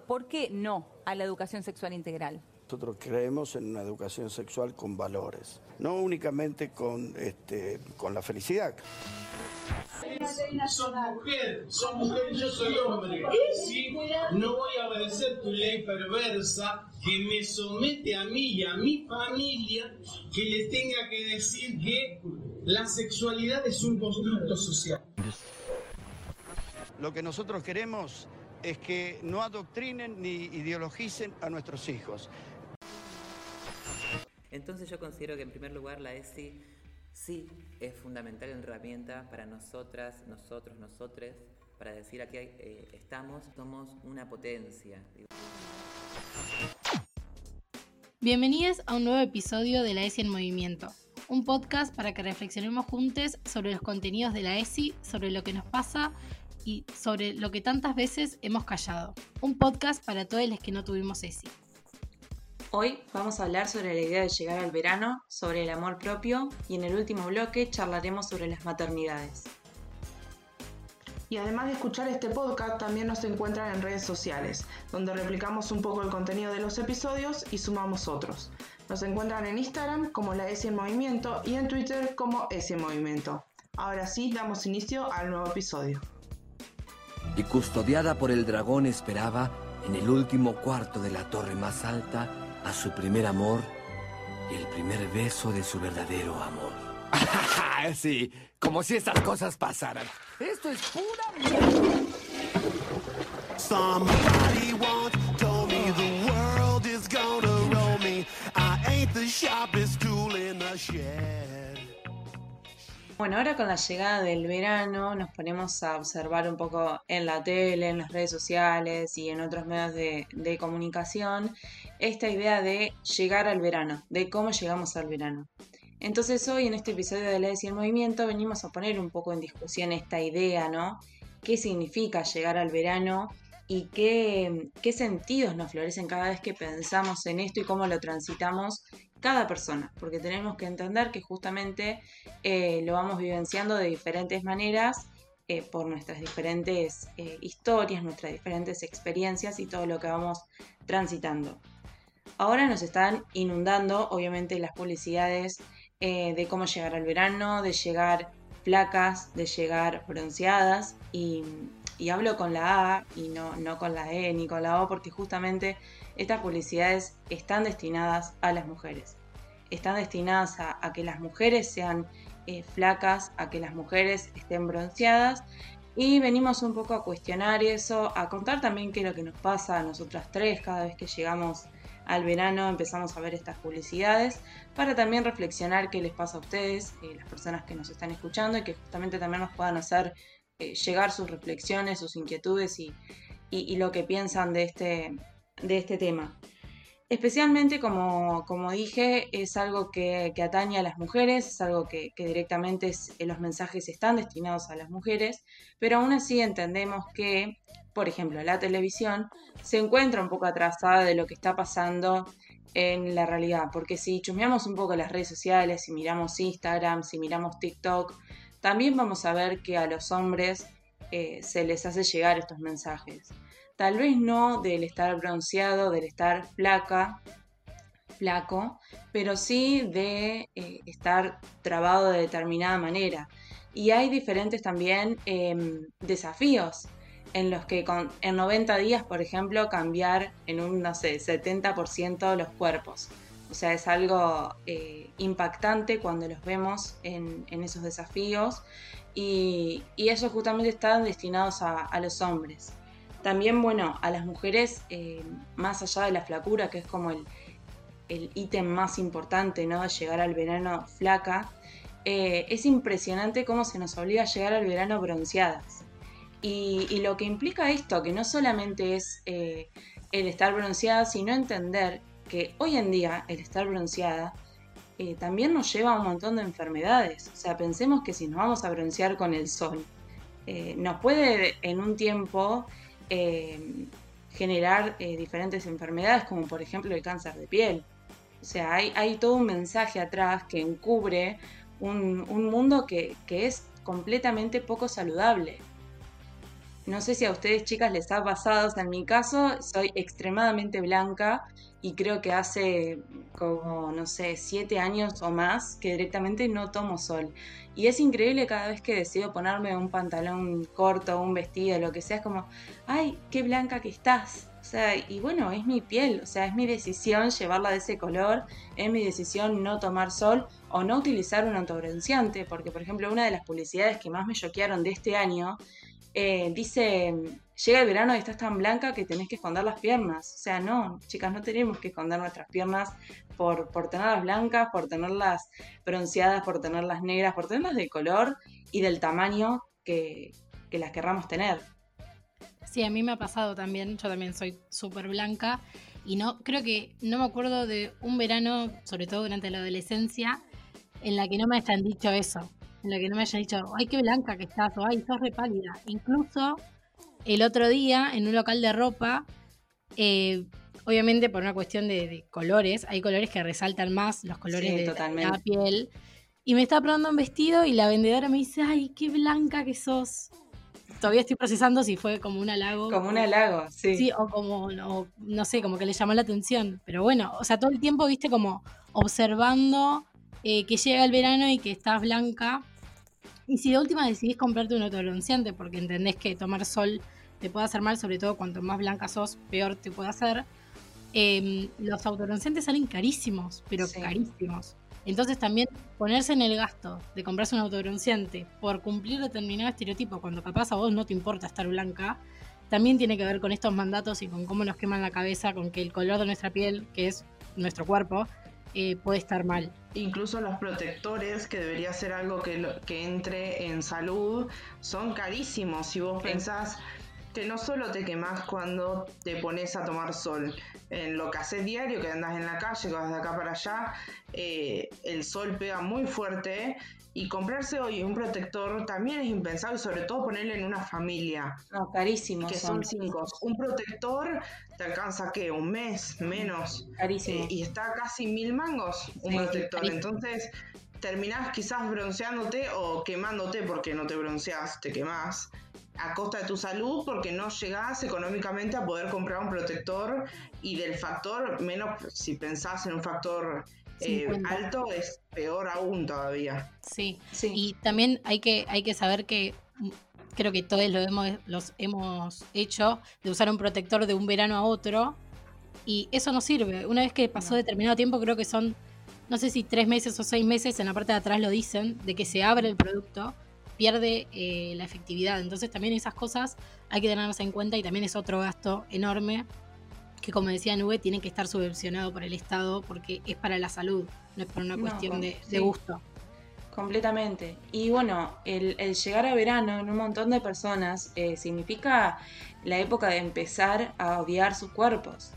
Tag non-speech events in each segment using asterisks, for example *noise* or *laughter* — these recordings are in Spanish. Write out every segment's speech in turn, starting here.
¿Por qué no a la educación sexual integral? Nosotros creemos en una educación sexual con valores, no únicamente con, este, con la felicidad. Sos mujer, sos mujer y yo soy hombre. ¿sí? No voy a obedecer tu ley perversa que me somete a mí y a mi familia que le tenga que decir que la sexualidad es un constructo social. Lo que nosotros queremos es que no adoctrinen ni ideologicen a nuestros hijos. Entonces yo considero que en primer lugar la ESI sí es fundamental herramienta para nosotras, nosotros, nosotres, para decir aquí eh, estamos, somos una potencia. Bienvenidos a un nuevo episodio de la ESI en Movimiento, un podcast para que reflexionemos juntos sobre los contenidos de la ESI, sobre lo que nos pasa y sobre lo que tantas veces hemos callado. Un podcast para todos los que no tuvimos ESI. Hoy vamos a hablar sobre la idea de llegar al verano, sobre el amor propio y en el último bloque charlaremos sobre las maternidades. Y además de escuchar este podcast, también nos encuentran en redes sociales, donde replicamos un poco el contenido de los episodios y sumamos otros. Nos encuentran en Instagram como la S en Movimiento y en Twitter como S en Movimiento. Ahora sí, damos inicio al nuevo episodio. Y custodiada por el dragón esperaba, en el último cuarto de la torre más alta, a su primer amor y el primer beso de su verdadero amor. *laughs* sí, como si estas cosas pasaran. Esto es pura. Somebody once told me the world is gonna roll me. I ain't the sharpest tool in the shed. Bueno, ahora con la llegada del verano nos ponemos a observar un poco en la tele, en las redes sociales y en otros medios de, comunicación esta idea de llegar al verano, de cómo llegamos al verano. Entonces hoy en este episodio de la en Movimiento venimos a poner un poco en discusión esta idea, ¿no? ¿Qué significa llegar al verano y qué, qué sentidos nos florecen cada vez que pensamos en esto y cómo lo transitamos cada persona? Porque tenemos que entender que justamente eh, lo vamos vivenciando de diferentes maneras eh, por nuestras diferentes eh, historias, nuestras diferentes experiencias y todo lo que vamos transitando. Ahora nos están inundando, obviamente, las publicidades de cómo llegar al verano, de llegar flacas, de llegar bronceadas. Y, hablo con la A y no, no con la E ni con la O, porque justamente estas publicidades están destinadas a las mujeres. Están destinadas a, que las mujeres sean eh, flacas, a que las mujeres estén bronceadas. Y venimos un poco a cuestionar eso, a contar también qué es lo que nos pasa a nosotras tres cada vez que llegamos al verano empezamos a ver estas publicidades para también reflexionar qué les pasa a ustedes, eh, las personas que nos están escuchando y que justamente también nos puedan hacer eh, llegar sus reflexiones, sus inquietudes y, lo que piensan de este, de este tema. Especialmente, como, como, dije, es algo que, atañe a las mujeres, es algo que, directamente eh, los mensajes están destinados a las mujeres, pero aún así entendemos que, por ejemplo, la televisión se encuentra un poco atrasada de lo que está pasando en la realidad, porque si chusmeamos un poco las redes sociales, si miramos Instagram, si miramos TikTok, también vamos a ver que a los hombres eh, se les hace llegar estos mensajes tal vez no del estar bronceado, del estar flaca, flaco, pero sí de eh, estar trabado de determinada manera. Y hay diferentes también em, desafíos en los que con, en 90 días, por ejemplo, cambiar en un, no sé, 70% los cuerpos. O sea, es algo eh, impactante cuando los vemos en, esos desafíos y, y, ellos justamente están destinados a los hombres. También, bueno, a las mujeres, eh, más allá de la flacura, que es como el, ítem más importante, ¿no? De llegar al verano flaca, eh, es impresionante cómo se nos obliga a llegar al verano bronceadas. Y, lo que implica esto, que no solamente es eh, el estar bronceada, sino entender que hoy en día el estar bronceada también nos lleva a un montón de enfermedades. O sea, pensemos que si nos vamos a broncear con el sol, nos puede en un tiempo eh, generar eh, diferentes enfermedades, como por ejemplo el cáncer de piel. O sea, hay, todo un mensaje atrás que encubre un, mundo que, es completamente poco saludable. no sé si a ustedes chicas les ha pasado, o sea, en mi caso soy extremadamente blanca y creo que hace como, no sé, siete años o más que directamente no tomo sol. Y es increíble cada vez que decido ponerme un pantalón corto, un vestido, lo que sea, es como, ay, qué blanca que estás. O sea, y bueno, es mi piel, o sea, es mi decisión llevarla de ese color, es mi decisión no tomar sol o no utilizar un autobronceante, porque por ejemplo una de las publicidades que más me choquearon de este año eh, dice, llega el verano y estás tan blanca que tenés que esconder las piernas. O sea, no, chicas, no tenemos que esconder nuestras piernas por, por tenerlas blancas, por tenerlas bronceadas, por tenerlas negras, por tenerlas de color y del tamaño que, que las querramos tener. Sí, a mí me ha pasado también, yo también soy súper blanca y no, creo que no me acuerdo de un verano, sobre todo durante la adolescencia, en la que no me hayan dicho eso, en la que no me hayan dicho, ay, qué blanca que estás, o ay, sos re pálida. Incluso el otro día, en un local de ropa, eh, obviamente por una cuestión de, de colores, hay colores que resaltan más los colores Sí, de la piel. Y me estaba probando un vestido y la vendedora me dice, ay, qué blanca que sos. Todavía estoy procesando si fue como un halago. Como un halago, sí. Sí, o como, o no sé, como que le llamó la atención. Pero bueno, o sea, todo el tiempo viste como observando eh, que llega el verano y que estás blanca. Y si de última decidís comprarte un autobronceante porque entendés que tomar sol te puede hacer mal, sobre todo cuanto más blanca sos, peor te puede hacer. eh, los autobronceantes salen carísimos, pero Sí. carísimos. Entonces también ponerse en el gasto de comprarse un autobronceante por cumplir determinado estereotipo, cuando capaz a vos no te importa estar blanca, también tiene que ver con estos mandatos y con cómo nos queman la cabeza, con que el color de nuestra piel, que es nuestro cuerpo, eh, puede estar mal. Incluso los protectores, que debería ser algo que, que entre en salud, son carísimos. Si vos pensás que no solo te quemás cuando te pones a tomar sol, en lo que haces diario, que andas en la calle, que vas de acá para allá, eh, el sol pega muy fuerte. Y comprarse hoy un protector también es impensable, sobre todo ponerle en una familia, No, carísimos que son cinco. Un protector te alcanza, ¿qué? ¿Un mes? Menos. Carísimos. Eh, y está casi mil mangos un Sí, protector. carísimo. Entonces terminás quizás bronceándote o quemándote porque no te bronceás, te quemás. A costa de tu salud porque no llegás económicamente a poder comprar un protector y del factor, menos si pensás en un factor eh, 50. alto, es peor aún todavía. Sí. Sí. Y también hay que, hay que saber que mm, creo que todos lo hemos, los hemos hecho de usar un protector de un verano a otro y eso no sirve. Una vez que pasó No. determinado tiempo, creo que son, no sé si tres meses o seis meses, en la parte de atrás lo dicen, de que se abre el producto, pierde eh, la efectividad. Entonces también esas cosas hay que tenerlas en cuenta y también es otro gasto enorme que como decía Nube, tiene que estar subvencionado por el Estado porque es para la salud, no es por una cuestión de, gusto. Completamente. Y bueno, el, el llegar a verano en un montón de personas eh, significa la época de empezar a odiar sus cuerpos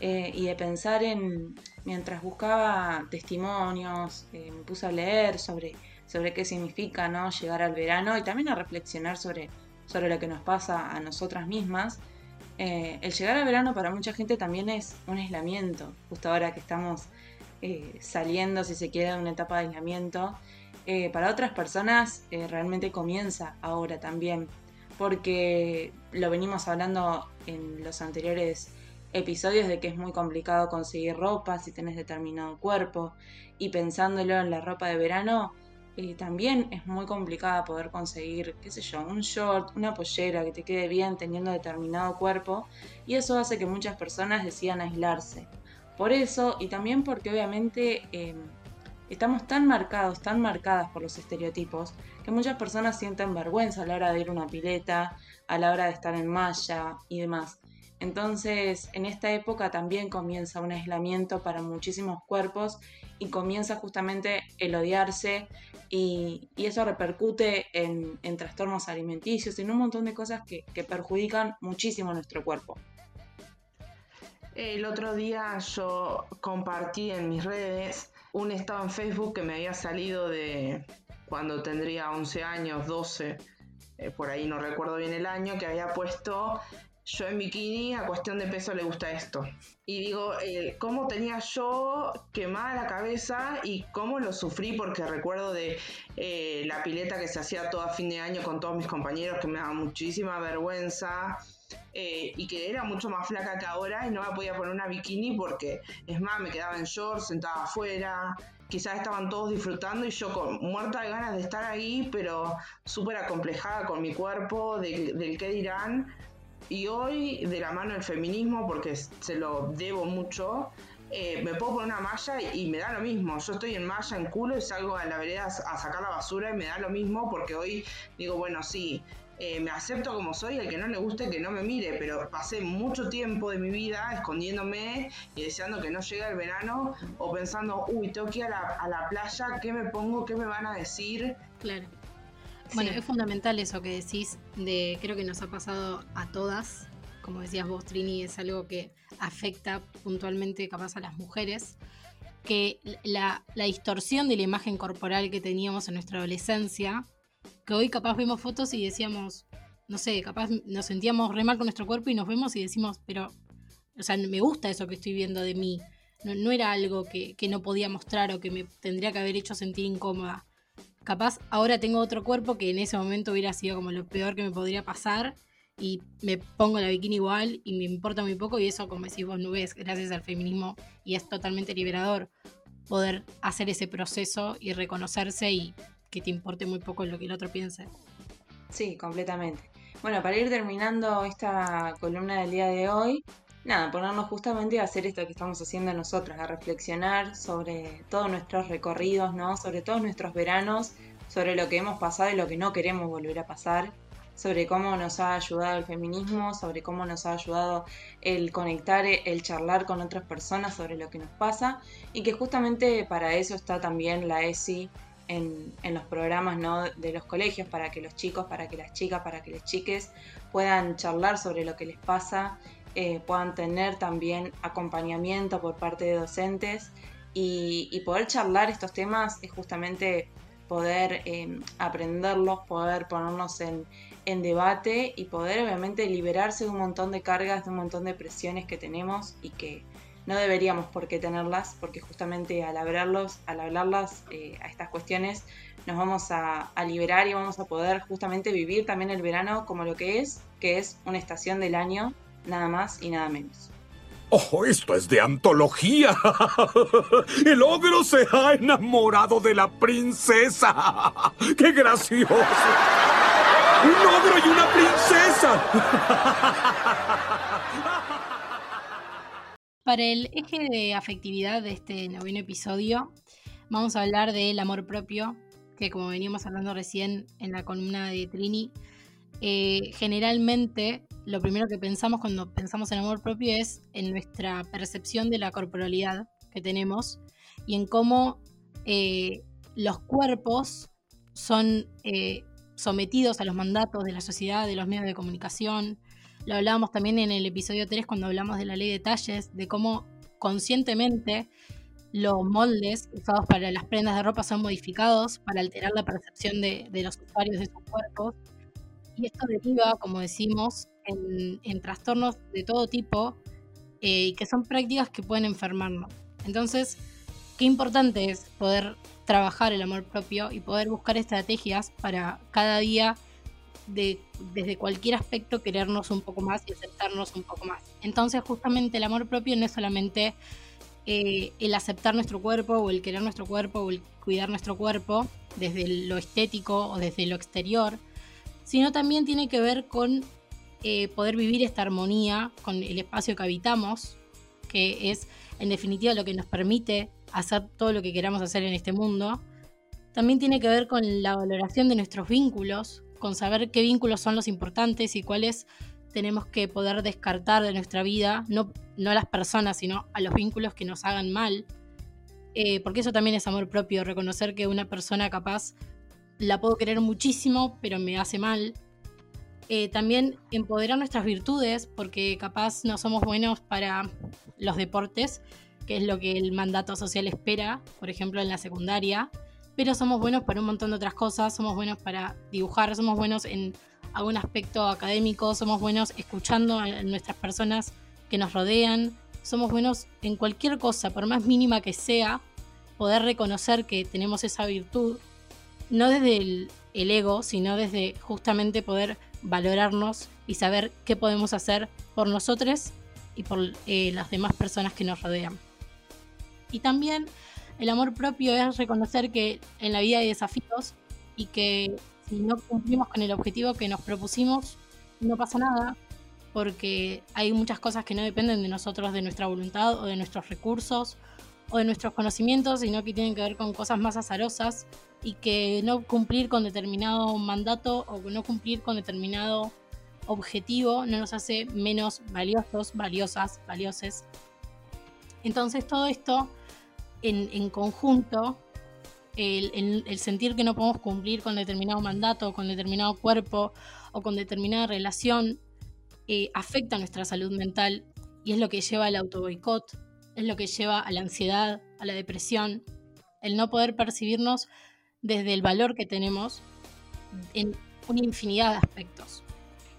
eh, y de pensar en, mientras buscaba testimonios, eh, me puse a leer sobre, sobre qué significa ¿no? llegar al verano y también a reflexionar sobre, sobre lo que nos pasa a nosotras mismas. Eh, el llegar al verano para mucha gente también es un aislamiento, justo ahora que estamos eh, saliendo, si se quiere, de una etapa de aislamiento. Eh, para otras personas realmente comienza ahora también, porque lo venimos hablando en los anteriores episodios de que es muy complicado conseguir ropa si tenés determinado cuerpo y pensándolo en la ropa de verano, también es muy complicada poder conseguir, qué sé yo, un short, una pollera que te quede bien teniendo determinado cuerpo y eso hace que muchas personas decidan aislarse. Por eso y también porque obviamente eh, estamos tan marcados, tan marcadas por los estereotipos, que muchas personas sienten vergüenza a la hora de ir a una pileta, a la hora de estar en malla y demás. Entonces, en esta época también comienza un aislamiento para muchísimos cuerpos y comienza justamente el odiarse y, y eso repercute en, en trastornos alimenticios, en un montón de cosas que, que perjudican muchísimo nuestro cuerpo. El otro día yo compartí en mis redes un estado en Facebook que me había salido de cuando tendría 11 años, 12, eh, por ahí no recuerdo bien el año, que había puesto yo en bikini a cuestión de peso le gusta esto. Y digo, eh, ¿cómo tenía yo quemada la cabeza y cómo lo sufrí? Porque recuerdo de eh, la pileta que se hacía todo a fin de año con todos mis compañeros, que me daba muchísima vergüenza. eh, y que era mucho más flaca que ahora y no me podía poner una bikini porque, es más, me quedaba en shorts, sentada afuera, quizás estaban todos disfrutando y yo con muerta de ganas de estar ahí, pero súper acomplejada con mi cuerpo, de- del qué dirán. Y hoy, de la mano del feminismo, porque se lo debo mucho, eh, me puedo poner una malla y, me da lo mismo. Yo estoy en malla, en culo y salgo a la vereda a, a sacar la basura y me da lo mismo porque hoy digo, bueno, sí, eh, me acepto como soy, el que no le guste que no me mire, pero pasé mucho tiempo de mi vida escondiéndome y deseando que no llegue el verano o pensando, uy, tengo que ir a la, a la playa, ¿qué me pongo? ¿Qué me van a decir? Claro. Bueno, es fundamental eso que decís, de creo que nos ha pasado a todas, como decías vos, Trini, es algo que afecta puntualmente capaz a las mujeres, que la, la distorsión de la imagen corporal que teníamos en nuestra adolescencia, que hoy capaz vemos fotos y decíamos, no sé, capaz nos sentíamos re mal con nuestro cuerpo y nos vemos y decimos, pero, o sea, me gusta eso que estoy viendo de mí, no, no era algo que, que no podía mostrar o que me tendría que haber hecho sentir incómoda capaz ahora tengo otro cuerpo que en ese momento hubiera sido como lo peor que me podría pasar y me pongo la bikini igual y me importa muy poco y eso como decís vos nubes gracias al feminismo y es totalmente liberador poder hacer ese proceso y reconocerse y que te importe muy poco lo que el otro piense. Sí, completamente. Bueno, para ir terminando esta columna del día de hoy, nada, ponernos justamente a hacer esto que estamos haciendo nosotros, a reflexionar sobre todos nuestros recorridos, ¿no? Sobre todos nuestros veranos, sobre lo que hemos pasado y lo que no queremos volver a pasar, sobre cómo nos ha ayudado el feminismo, sobre cómo nos ha ayudado el conectar, el charlar con otras personas sobre lo que nos pasa y que justamente para eso está también la ESI en, en los programas ¿no? de los colegios para que los chicos, para que las chicas, para que las chiques puedan charlar sobre lo que les pasa, eh, puedan tener también acompañamiento por parte de docentes y, y poder charlar estos temas es justamente poder eh, aprenderlos, poder ponernos en, en debate y poder obviamente liberarse de un montón de cargas, de un montón de presiones que tenemos y que no deberíamos por qué tenerlas, porque justamente al hablarlos, al hablarlas eh, a estas cuestiones, nos vamos a, a, liberar y vamos a poder justamente vivir también el verano como lo que es, que es una estación del año, nada más y nada menos. ¡Oh, esto es de antología! *laughs* El ogro se ha enamorado de la princesa. *laughs* ¡Qué gracioso! ¡Un ogro y una princesa! *laughs* Para el eje de afectividad de este noveno episodio, vamos a hablar del amor propio, que como veníamos hablando recién en la columna de Trini, eh, generalmente lo primero que pensamos cuando pensamos en amor propio es en nuestra percepción de la corporalidad que tenemos y en cómo eh, los cuerpos son eh, sometidos a los mandatos de la sociedad, de los medios de comunicación. Lo hablábamos también en el episodio 3 cuando hablamos de la ley de talles, de cómo conscientemente los moldes usados para las prendas de ropa son modificados para alterar la percepción de, de los usuarios de sus cuerpos. Y esto deriva, como decimos, en, en trastornos de todo tipo eh, y que son prácticas que pueden enfermarnos. Entonces, qué importante es poder trabajar el amor propio y poder buscar estrategias para cada día, de, desde cualquier aspecto, querernos un poco más y aceptarnos un poco más. Entonces, justamente el amor propio no es solamente eh, el aceptar nuestro cuerpo o el querer nuestro cuerpo o el cuidar nuestro cuerpo desde lo estético o desde lo exterior, sino también tiene que ver con eh, poder vivir esta armonía con el espacio que habitamos, que es en definitiva lo que nos permite hacer todo lo que queramos hacer en este mundo. También tiene que ver con la valoración de nuestros vínculos, con saber qué vínculos son los importantes y cuáles tenemos que poder descartar de nuestra vida, no, no a las personas, sino a los vínculos que nos hagan mal. Eh, porque eso también es amor propio, reconocer que una persona capaz la puedo querer muchísimo, pero me hace mal. Eh, también empoderar nuestras virtudes, porque capaz no somos buenos para los deportes, que es lo que el mandato social espera, por ejemplo en la secundaria, pero somos buenos para un montón de otras cosas, somos buenos para dibujar, somos buenos en algún aspecto académico, somos buenos escuchando a nuestras personas que nos rodean, somos buenos en cualquier cosa, por más mínima que sea, poder reconocer que tenemos esa virtud, no desde el, ego, sino desde justamente poder valorarnos y saber qué podemos hacer por nosotros y por eh, las demás personas que nos rodean. Y también el amor propio es reconocer que en la vida hay desafíos y que si no cumplimos con el objetivo que nos propusimos, no pasa nada, porque hay muchas cosas que no dependen de nosotros, de nuestra voluntad o de nuestros recursos o de nuestros conocimientos, sino que tienen que ver con cosas más azarosas y que no cumplir con determinado mandato o no cumplir con determinado objetivo no nos hace menos valiosos, valiosas, valioses. Entonces todo esto en, conjunto, el, sentir que no podemos cumplir con determinado mandato, con determinado cuerpo o con determinada relación, eh, afecta nuestra salud mental y es lo que lleva al autoboicot, es lo que lleva a la ansiedad, a la depresión, el no poder percibirnos desde el valor que tenemos en una infinidad de aspectos.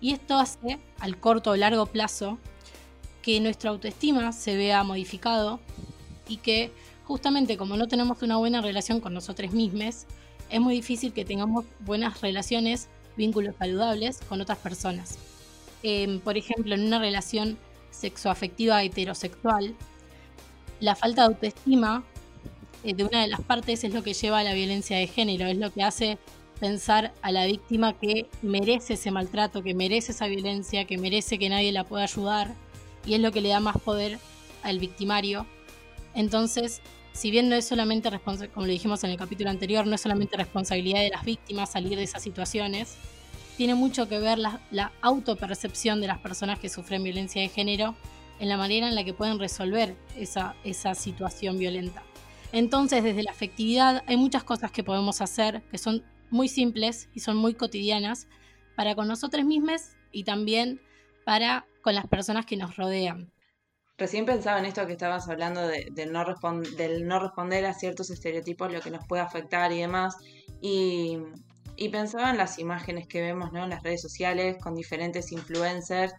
Y esto hace, al corto o largo plazo, que nuestra autoestima se vea modificado y que justamente como no tenemos una buena relación con nosotros mismos, es muy difícil que tengamos buenas relaciones, vínculos saludables con otras personas. Em, por ejemplo, en una relación sexoafectiva heterosexual, la falta de autoestima eh, de una de las partes es lo que lleva a la violencia de género, es lo que hace pensar a la víctima que merece ese maltrato, que merece esa violencia, que merece que nadie la pueda ayudar, y es lo que le da más poder al victimario. Entonces, si bien no es solamente, como lo dijimos en el capítulo anterior, no es solamente responsabilidad de las víctimas salir de esas situaciones, tiene mucho que ver la, la autopercepción de las personas que sufren violencia de género en la manera en la que pueden resolver esa, esa situación violenta. Entonces, desde la afectividad hay muchas cosas que podemos hacer que son muy simples y son muy cotidianas para con nosotros mismos y también para con las personas que nos rodean. Recién pensaba en esto que estabas hablando de, no del no responder a ciertos estereotipos, lo que nos puede afectar y demás. Y, pensaba en las imágenes que vemos ¿no? en las redes sociales con diferentes influencers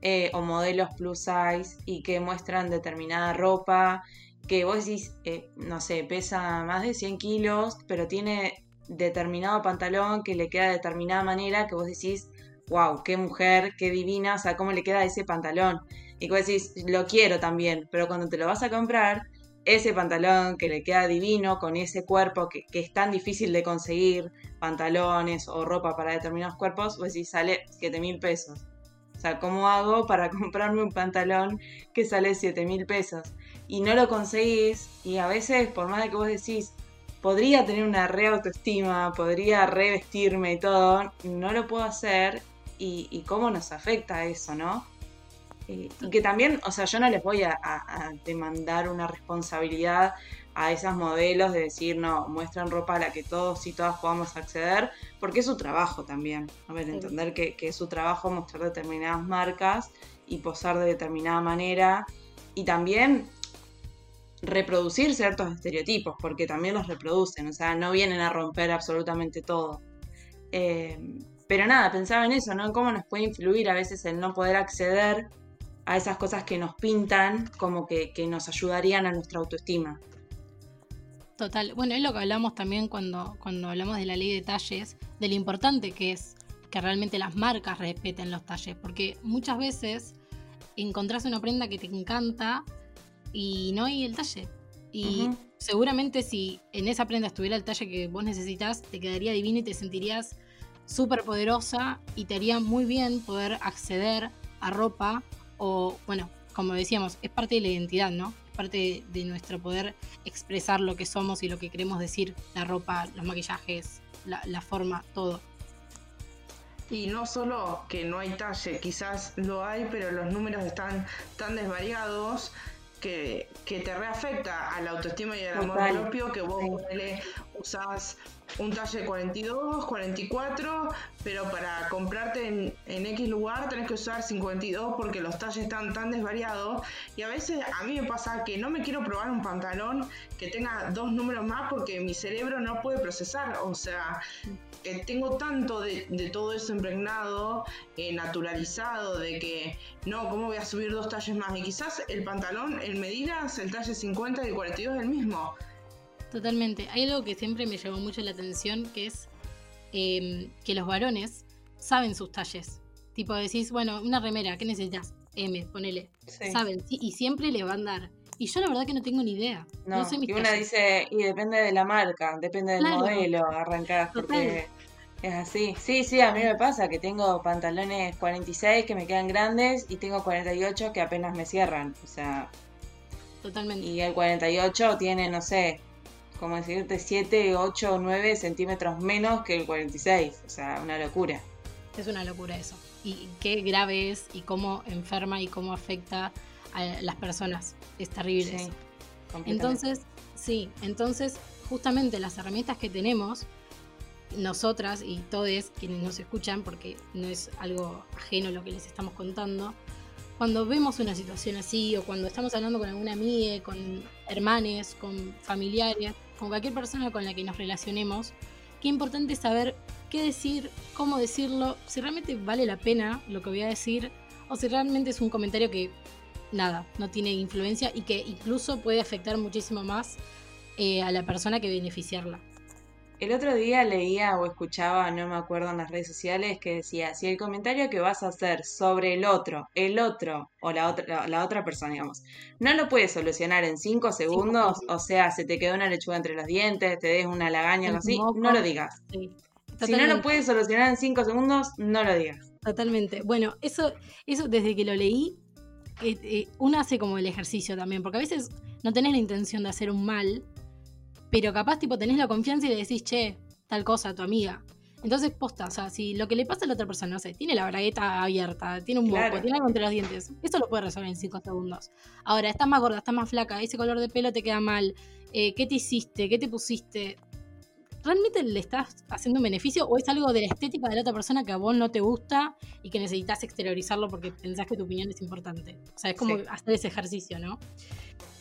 eh, o modelos plus size y que muestran determinada ropa que vos decís, eh, no sé, pesa más de 100 kilos, pero tiene determinado pantalón que le queda de determinada manera, que vos decís, wow, qué mujer, qué divina, o sea, cómo le queda ese pantalón. Y que vos decís, lo quiero también, pero cuando te lo vas a comprar, ese pantalón que le queda divino, con ese cuerpo que, que es tan difícil de conseguir, pantalones o ropa para determinados cuerpos, vos decís, sale 7 mil pesos. O sea, ¿cómo hago para *laughs* comprarme un pantalón que sale 7 mil pesos? y no lo conseguís y a veces por más de que vos decís podría tener una re autoestima, podría revestirme y todo, no lo puedo hacer y, cómo nos afecta eso, ¿no? Y que también, o sea, yo no les voy a, demandar una responsabilidad a esas modelos de decir, no, muestran ropa a la que todos y todas podamos acceder, porque es su trabajo también. A ver, entender que, que es su trabajo mostrar determinadas marcas y posar de determinada manera. Y también reproducir ciertos estereotipos, porque también los reproducen, o sea, no vienen a romper absolutamente todo. Eh, pero nada, pensaba en eso, ¿no? En cómo nos puede influir a veces el no poder acceder a esas cosas que nos pintan como que, nos ayudarían a nuestra autoestima. Total, bueno, es lo que hablamos también cuando, cuando hablamos de la ley de talles, de lo importante que es que realmente las marcas respeten los talles, porque muchas veces encontrás una prenda que te encanta y no hay el talle. Y seguramente si en esa prenda estuviera el talle que vos necesitas, te quedaría divino y te sentirías súper poderosa y te haría muy bien poder acceder a ropa o, bueno, como decíamos, es parte de la identidad, ¿no? Es parte de, nuestro poder expresar lo que somos y lo que queremos decir, la ropa, los maquillajes, la, la forma, todo. Y no solo que no hay talle, quizás lo hay, pero los números están tan desvariados que, te reafecta a la autoestima y al amor propio, que vos ponele usas un talle 42, 44, pero para comprarte en, en X lugar tenés que usar 52 porque los talles están tan desvariados. Y a veces a mí me pasa que no me quiero probar un pantalón que tenga dos números más porque mi cerebro no puede procesar. O sea, tengo tanto de, de todo eso impregnado, eh, naturalizado, de que no, ¿cómo voy a subir dos talles más? Y quizás el pantalón en medidas, el talle 50 y el 42 es el mismo. Totalmente. Hay algo que siempre me llamó mucho la atención, que es em, que los varones saben sus talles. Tipo, decís, bueno, una remera, ¿qué necesitas? M, ponele. Sí. Saben, sí, y siempre le van a dar. Y yo la verdad que no tengo ni idea. No, No, sé mis y una talles. dice, y depende de la marca, depende del Claro. modelo, arrancás, porque es así. Sí, sí, a mí me pasa que tengo pantalones 46 que me quedan grandes y tengo 48 que apenas me cierran. O sea, Totalmente. y el 48 tiene, no sé, como decirte, 7, 8 o 9 centímetros menos que el 46. O sea, una locura. Es una locura eso. Y qué grave es y cómo enferma y cómo afecta a las personas. Es terrible Sí, eso. Entonces, sí, entonces justamente las herramientas que tenemos, nosotras y todos quienes nos escuchan, porque no es algo ajeno lo que les estamos contando, cuando vemos una situación así o cuando estamos hablando con alguna amiga, con hermanes, con familiares, con cualquier persona con la que nos relacionemos, qué importante es saber qué decir, cómo decirlo, si realmente vale la pena lo que voy a decir o si realmente es un comentario que nada, no tiene influencia y que incluso puede afectar muchísimo más eh, a la persona que beneficiarla. El otro día leía o escuchaba, no me acuerdo en las redes sociales, que decía, si el comentario que vas a hacer sobre el otro, el otro o la otra, la, otra persona, digamos, no lo puedes solucionar en cinco segundos, o sea, se te quedó una lechuga entre los dientes, te des una lagaña, algo así, moco. no lo digas. Sí, Si no lo puedes solucionar en cinco segundos, no lo digas. Totalmente. Bueno, eso, eso desde que lo leí, eh, eh, uno hace como el ejercicio también, porque a veces no tenés la intención de hacer un mal, pero capaz tipo tenés la confianza y le decís, che, tal cosa a tu amiga. Entonces, posta, o sea, si lo que le pasa a la otra persona, no sé, tiene la bragueta abierta, tiene un moco, Claro. tiene algo entre los dientes, eso lo puede resolver en 5 segundos. Ahora, estás más gorda, estás más flaca, ese color de pelo te queda mal, eh, ¿qué te hiciste? ¿Qué te pusiste? ¿Realmente le estás haciendo un beneficio o es algo de la estética de la otra persona que a vos no te gusta y que necesitas exteriorizarlo porque pensás que tu opinión es importante? O sea, es como Sí. hacer ese ejercicio, ¿no?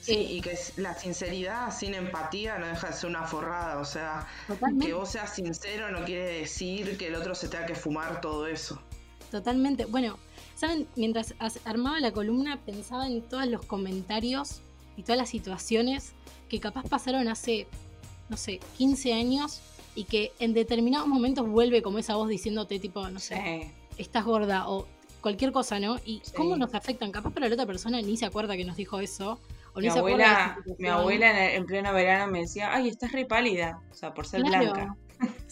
Sí, y que la sinceridad sin empatía no deja de ser una forrada. O sea, Totalmente. que vos seas sincero no quiere decir que el otro se tenga que fumar todo eso. Totalmente. Bueno, ¿saben? Mientras as- armaba la columna pensaba en todos los comentarios y todas las situaciones que capaz pasaron hace, no sé, 15 años y que en determinados momentos vuelve como esa voz diciéndote tipo, no sé, Sí. estás gorda o cualquier cosa, ¿no? Y Sí. cómo nos afectan. Capaz para la otra persona ni se acuerda que nos dijo eso. Mi abuela, mi abuela en, pleno verano me decía, ay, estás re pálida, o sea, por ser Claro. blanca.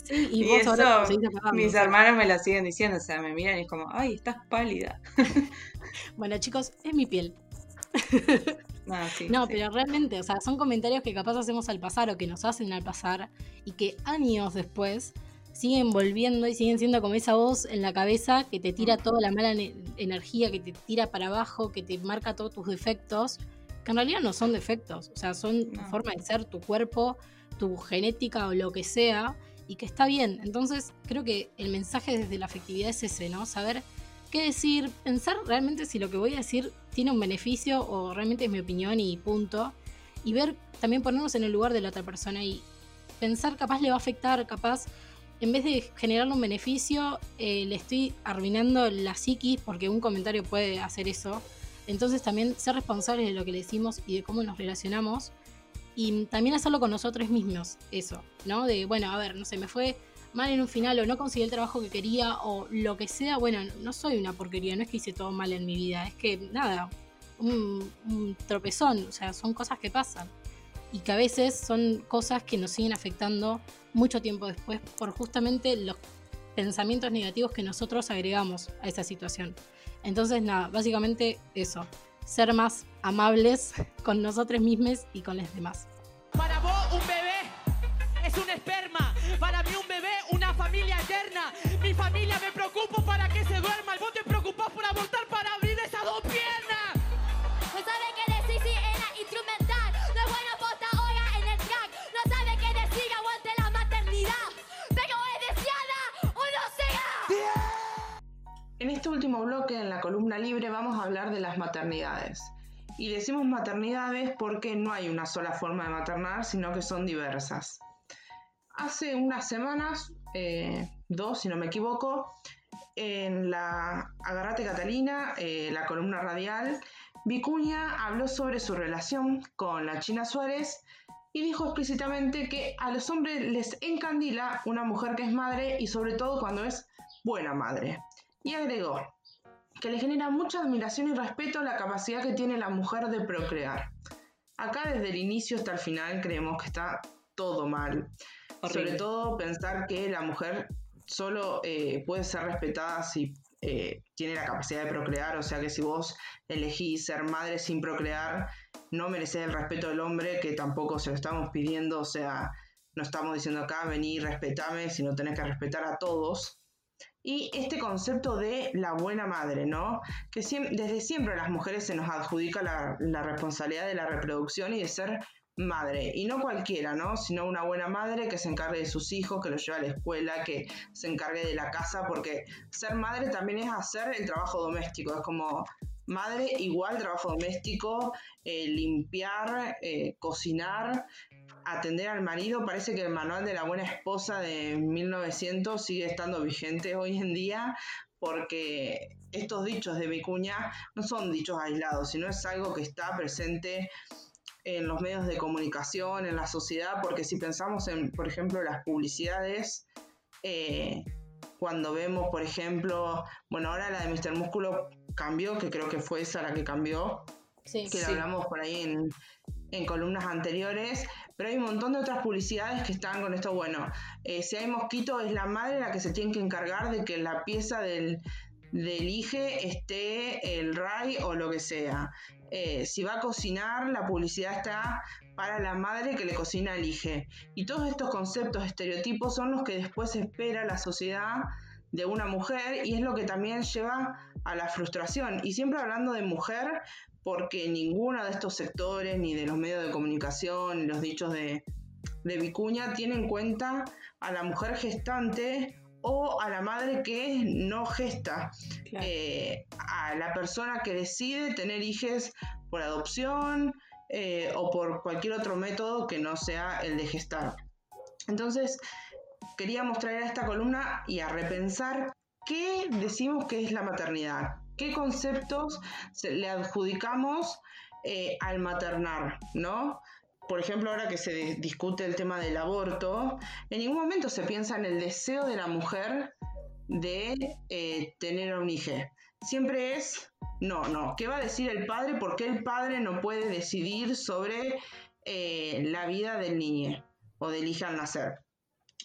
Sí, *laughs* y, Y vos ahora eso, acordando, mis o sea. hermanos me lo siguen diciendo, o sea, me miran y es como, ay, estás pálida. *laughs* Bueno, chicos, es mi piel. No, sí, No, sí. pero realmente, o sea, son comentarios que capaz hacemos al pasar o que nos hacen al pasar y que años después siguen volviendo y siguen siendo como esa voz en la cabeza que te tira toda la mala ne- energía, que te tira para abajo, que te marca todos tus defectos, que en realidad no son defectos, o sea, son tu No. forma de ser, tu cuerpo, tu genética o lo que sea, y que está bien. Entonces, creo que el mensaje desde la afectividad es ese, ¿no? Saber qué decir, pensar realmente si lo que voy a decir tiene un beneficio o realmente es mi opinión y punto. Y ver, también ponernos en el lugar de la otra persona y pensar capaz le va a afectar, capaz en vez de generarle un beneficio, eh, le estoy arruinando la psiquis porque un comentario puede hacer eso. Entonces también ser responsables de lo que le decimos y de cómo nos relacionamos. Y también hacerlo con nosotros mismos, eso, ¿no? De, bueno, a ver, no sé, me fue mal en un final o no conseguí el trabajo que quería o lo que sea, bueno, no soy una porquería, no es que hice todo mal en mi vida, es que nada, un, un tropezón, o sea, son cosas que pasan y que a veces son cosas que nos siguen afectando mucho tiempo después por justamente los pensamientos negativos que nosotros agregamos a esa situación. Entonces, nada, básicamente eso, ser más amables con nosotros mismos y con los demás. Para vos un bebé es un maternidades. Y decimos maternidades porque no hay una sola forma de maternar, sino que son diversas. Hace unas semanas, eh, dos si no me equivoco, en la Agarrate Catalina, eh, la columna radial, Vicuña habló sobre su relación con la China Suárez y dijo explícitamente que a los hombres les encandila una mujer que es madre y sobre todo cuando es buena madre. Y agregó que le genera mucha admiración y respeto la capacidad que tiene la mujer de procrear. Acá desde el inicio hasta el final creemos que está todo mal. Sobre todo pensar que la mujer solo eh, puede ser respetada si eh, tiene la capacidad de procrear, o sea que si vos elegís ser madre sin procrear, no mereces el respeto del hombre, que tampoco se lo estamos pidiendo, o sea, no estamos diciendo acá, vení, respetame, sino tenés que respetar a todos. Y este concepto de la buena madre, ¿no? Que desde siempre a las mujeres se nos adjudica la, la responsabilidad de la reproducción y de ser madre, y no cualquiera, ¿no? Sino una buena madre que se encargue de sus hijos, que los lleve a la escuela, que se encargue de la casa, porque ser madre también es hacer el trabajo doméstico, es como madre igual trabajo doméstico, eh, limpiar, eh, cocinar, atender al marido. Parece que el manual de la buena esposa de 1900 sigue estando vigente hoy en día porque estos dichos de Vicuña no son dichos aislados, sino es algo que está presente en los medios de comunicación, en la sociedad, porque si pensamos en, por ejemplo, las publicidades, eh, cuando vemos, por ejemplo, bueno, ahora la de Mr. Músculo cambió, que creo que fue esa la que cambió, que la hablamos por ahí en, en, columnas anteriores, pero hay un montón de otras publicidades que están con esto, bueno, eh, si hay mosquito es la madre la que se tiene que encargar de que la pieza del, del IGE esté el RAI o lo que sea. Eh, si va a cocinar, la publicidad está para la madre que le cocina al IGE. Y todos estos conceptos, estereotipos, son los que después espera la sociedad de una mujer y es lo que también lleva a la frustración. Y siempre hablando de mujer, porque ninguno de estos sectores, ni de los medios de comunicación, ni los dichos de, de Vicuña, tiene en cuenta a la mujer gestante o a la madre que no gesta, eh, a la persona que decide tener hijos por adopción eh, o por cualquier otro método que no sea el de gestar. Entonces, queríamos traer a esta columna y a repensar qué decimos que es la maternidad, qué conceptos le adjudicamos eh, al maternar, ¿no? por ejemplo, ahora que se discute el tema del aborto, en ningún momento se piensa en el deseo de la mujer de eh, tener un hijo. Siempre es, no, no, ¿qué va a decir el padre? ¿Por qué el padre no puede decidir sobre eh, la vida del niño o del hijo al nacer?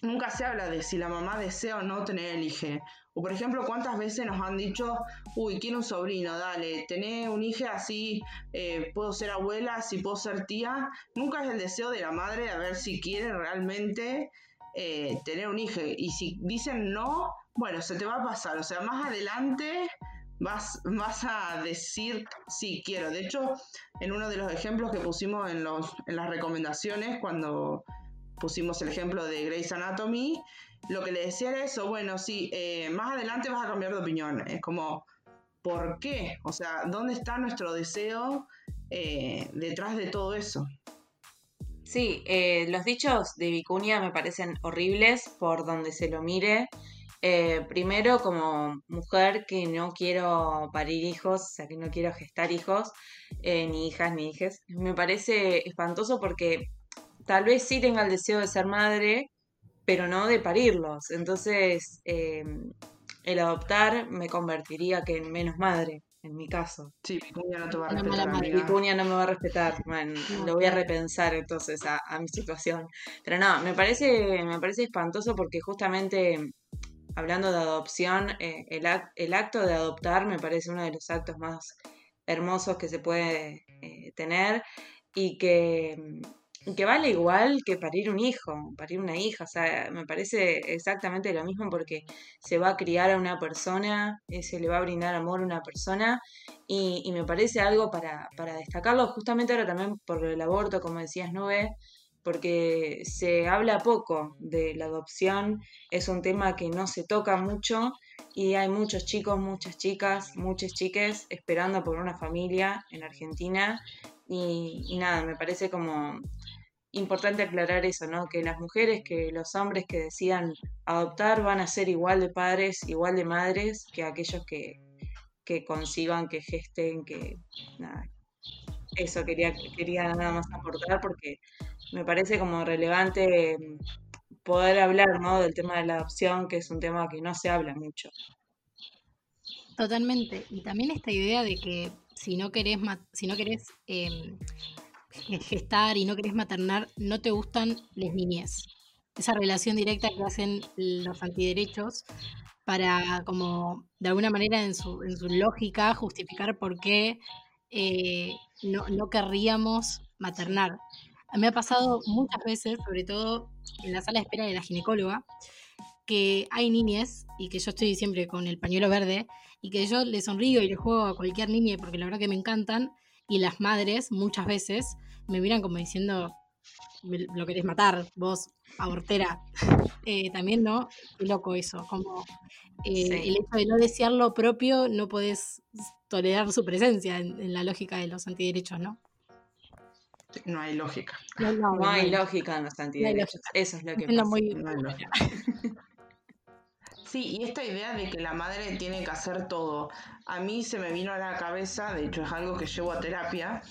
Nunca se habla de si la mamá desea o no tener el hijo o por ejemplo, ¿cuántas veces nos han dicho, uy, quiero un sobrino, dale, tener un hijo así, eh, puedo ser abuela, si puedo ser tía? Nunca es el deseo de la madre a ver si quiere realmente eh, tener un hijo. Y si dicen no, bueno, se te va a pasar. O sea, más adelante vas, vas a decir sí quiero. De hecho, en uno de los ejemplos que pusimos en, los, en las recomendaciones, cuando pusimos el ejemplo de Grey's Anatomy, lo que le decía era eso, bueno, sí, eh, más adelante vas a cambiar de opinión. Es como, ¿por qué? O sea, ¿dónde está nuestro deseo eh, detrás de todo eso? Sí, eh, los dichos de Vicuña me parecen horribles por donde se lo mire. primero, como mujer que no quiero parir hijos, o sea, que no quiero gestar hijos, ni hijas ni hijes, me parece espantoso porque tal vez sí tenga el deseo de ser madre, pero no de parirlos. Entonces, em, el adoptar me convertiría que en menos madre, en mi caso. Sí, Vicuña no te va a respetar. Vicuña no me va a respetar. Bueno, lo voy a repensar entonces a, mi situación. Pero no, me parece, me parece espantoso porque justamente hablando de adopción, eh, el, el, acto de adoptar me parece uno de los actos más hermosos que se puede eh, tener y que que vale igual que parir un hijo, parir una hija, o sea, me parece exactamente lo mismo porque se va a criar a una persona, eh, se le va a brindar amor a una persona y, me parece algo para, para, destacarlo justamente ahora también por el aborto, como decías, Nube, porque se habla poco de la adopción, es un tema que no se toca mucho y hay muchos chicos, muchas chicas, muchas chiques esperando por una familia en Argentina y, y nada, me parece como importante aclarar eso, ¿no? Que las mujeres, que los hombres que decidan adoptar van a ser igual de padres, igual de madres que aquellos que, que conciban, que gesten, que nada. Eso quería, quería nada más aportar porque me parece como relevante mm, poder hablar, ¿no? Del tema de la adopción, que es un tema que no se habla mucho. Totalmente. Y también esta idea de que si no querés, si no querés em, gestar y no querés maternar, no te gustan las niñez. Esa relación directa que hacen los antiderechos para, como, de alguna manera, en su, en su lógica, justificar por qué eh, no, no querríamos maternar. Me ha pasado muchas veces, sobre todo en la sala de espera de la ginecóloga, que hay niñas y que yo estoy siempre con el pañuelo verde y que yo le sonrío y le juego a cualquier niña porque la verdad que me encantan y las madres muchas veces me miran como diciendo "Me- lo querés matar vos abortera *laughs* Eh, también no qué loco eso como eh, Sí. el hecho de no desear lo propio no podés tolerar su presencia en, en la lógica de los antiderechos no No hay lógica. no, no, No hay lógica en los antiderechos, eso es lo que pasa. muy- No hay lógica. *laughs* Sí, y esta idea de que la madre tiene que hacer todo, a mí se me vino a la cabeza, de hecho es algo que llevo a terapia,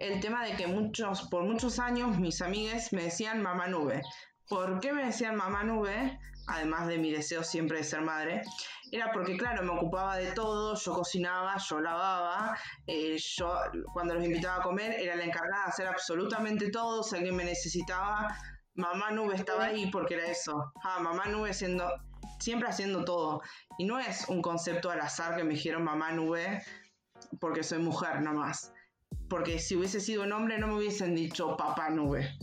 el tema de que muchos, por muchos años mis amigas me decían mamá nube. ¿Por qué me decían mamá nube? Además de mi deseo siempre de ser madre, era porque claro, me ocupaba de todo, yo cocinaba, yo lavaba, eh, yo cuando los invitaba a comer era la encargada de hacer absolutamente todo, si alguien me necesitaba, mamá nube estaba ahí porque era eso. Ah, mamá nube siendo siempre haciendo todo. Y no es un concepto al azar que me dijeron mamá nube porque soy mujer nomás. Porque si hubiese sido un hombre no me hubiesen dicho papá nube.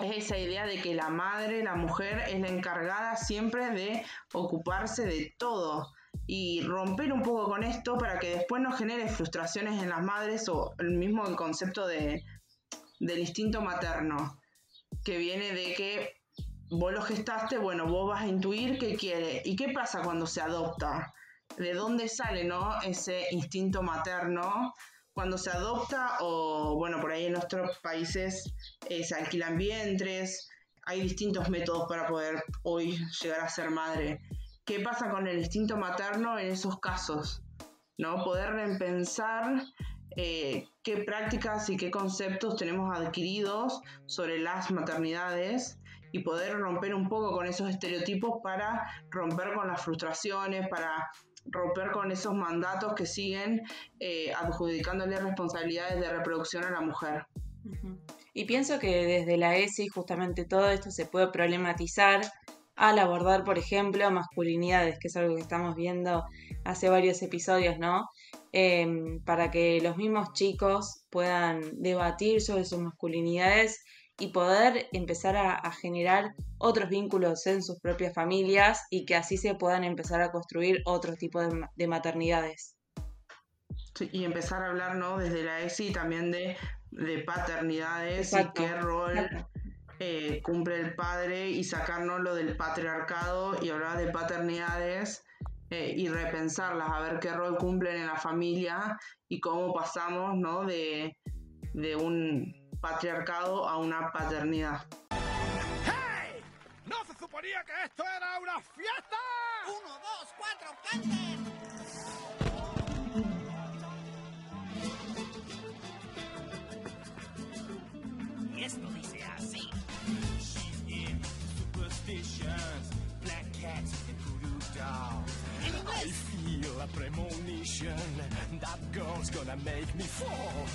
Es esa idea de que la madre, la mujer, es la encargada siempre de ocuparse de todo. Y romper un poco con esto para que después no genere frustraciones en las madres o el mismo concepto de, del instinto materno, que viene de que vos lo gestaste, bueno, vos vas a intuir qué quiere. ¿Y qué pasa cuando se adopta? ¿De dónde sale, no? Ese instinto materno cuando se adopta o, bueno, por ahí en nuestros países eh, se alquilan vientres, hay distintos métodos para poder hoy llegar a ser madre. ¿Qué pasa con el instinto materno en esos casos? ¿No? Poder repensar eh, qué prácticas y qué conceptos tenemos adquiridos sobre las maternidades y poder romper un poco con esos estereotipos para romper con las frustraciones, para romper con esos mandatos que siguen eh, adjudicándole responsabilidades de reproducción a la mujer. Y pienso que desde la ESI justamente todo esto se puede problematizar al abordar, por ejemplo, masculinidades, que es algo que estamos viendo hace varios episodios, ¿no? Em, para que los mismos chicos puedan debatir sobre sus masculinidades y poder empezar a, a generar otros vínculos en sus propias familias y que así se puedan empezar a construir otro tipo de, ma- de maternidades. Sí, y empezar a hablar, ¿no? Desde la ESI también de, de paternidades Exacto, y qué rol eh, cumple el padre y sacarnos lo del patriarcado y hablar de paternidades eh, y repensarlas, a ver qué rol cumplen en la familia y cómo pasamos, ¿no? De, de un patriarcado a una paternidad. ¡Hey! ¿No se suponía que esto era una fiesta? ¡Uno, dos, cuatro, canten! Y esto dice así. Superstitions, black cats. I feel a premonition that girl's gonna make me fall.